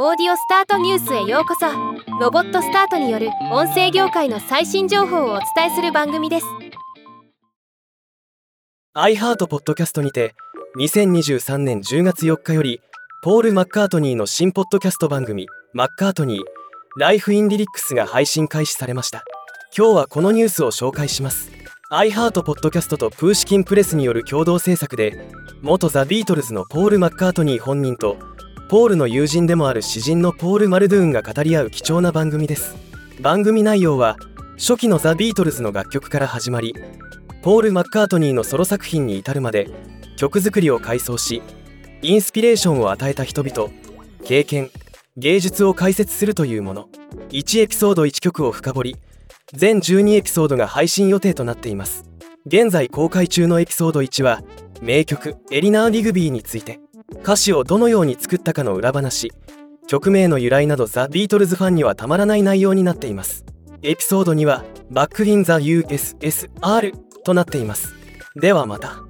オーディオスタートニュースへようこそ。ロボットスタートによる音声業界の最新情報をお伝えする番組です。iHeart ポッドキャストにて2023年10月4日よりポール・マッカートニーの新ポッドキャスト番組「マッカートニーライフ・イン・リリックス」が配信開始されました。今日はこのニュースを紹介します。iHeart ポッドキャストとプーシキンプレスによる共同制作で元ザ・ビートルズのポール・マッカートニー本人とポールの友人でもある詩人のポール・マルドゥーンが語り合う貴重な番組です。番組内容は初期のザ・ビートルズの楽曲から始まりポール・マッカートニーのソロ作品に至るまで曲作りを改装しインスピレーションを与えた人々経験芸術を解説するというもの。1エピソード1曲を深掘り全12エピソードが配信予定となっています。現在公開中のエピソード1は名曲「エリナー・リグビー」について。歌詞をどのように作ったかの裏話。曲名の由来などザ・ビートルズファンにはたまらない内容になっています。エピソードには「バック・イン・ザ・ USSR」となっています。ではまた。